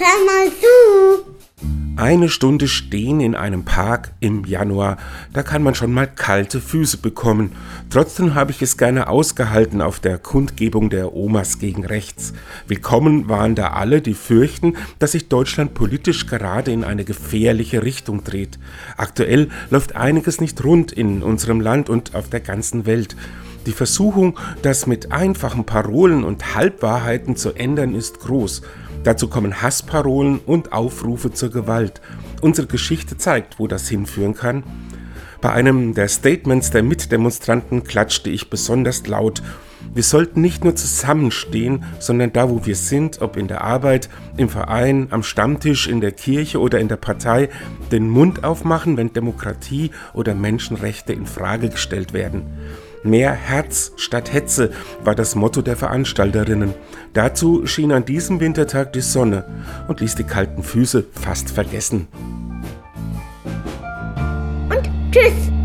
hör mal zu. Eine Stunde stehen in einem Park im Januar, da kann man schon mal kalte Füße bekommen. Trotzdem habe ich es gerne ausgehalten auf der Kundgebung der Omas gegen rechts. Willkommen waren da alle, die fürchten, dass sich Deutschland politisch gerade in eine gefährliche Richtung dreht. Aktuell läuft einiges nicht rund in unserem Land und auf der ganzen Welt. Die Versuchung, das mit einfachen Parolen und Halbwahrheiten zu ändern, ist groß. Dazu kommen Hassparolen und Aufrufe zur Gewalt. Unsere Geschichte zeigt, wo das hinführen kann. Bei einem der Statements der Mitdemonstranten klatschte ich besonders laut. Wir sollten nicht nur zusammenstehen, sondern da, wo wir sind, ob in der Arbeit, im Verein, am Stammtisch, in der Kirche oder in der Partei, den Mund aufmachen, wenn Demokratie oder Menschenrechte in Frage gestellt werden. Mehr Herz statt Hetze war das Motto der Veranstalterinnen. Dazu schien an diesem Wintertag die Sonne und ließ die kalten Füße fast vergessen. Und tschüss.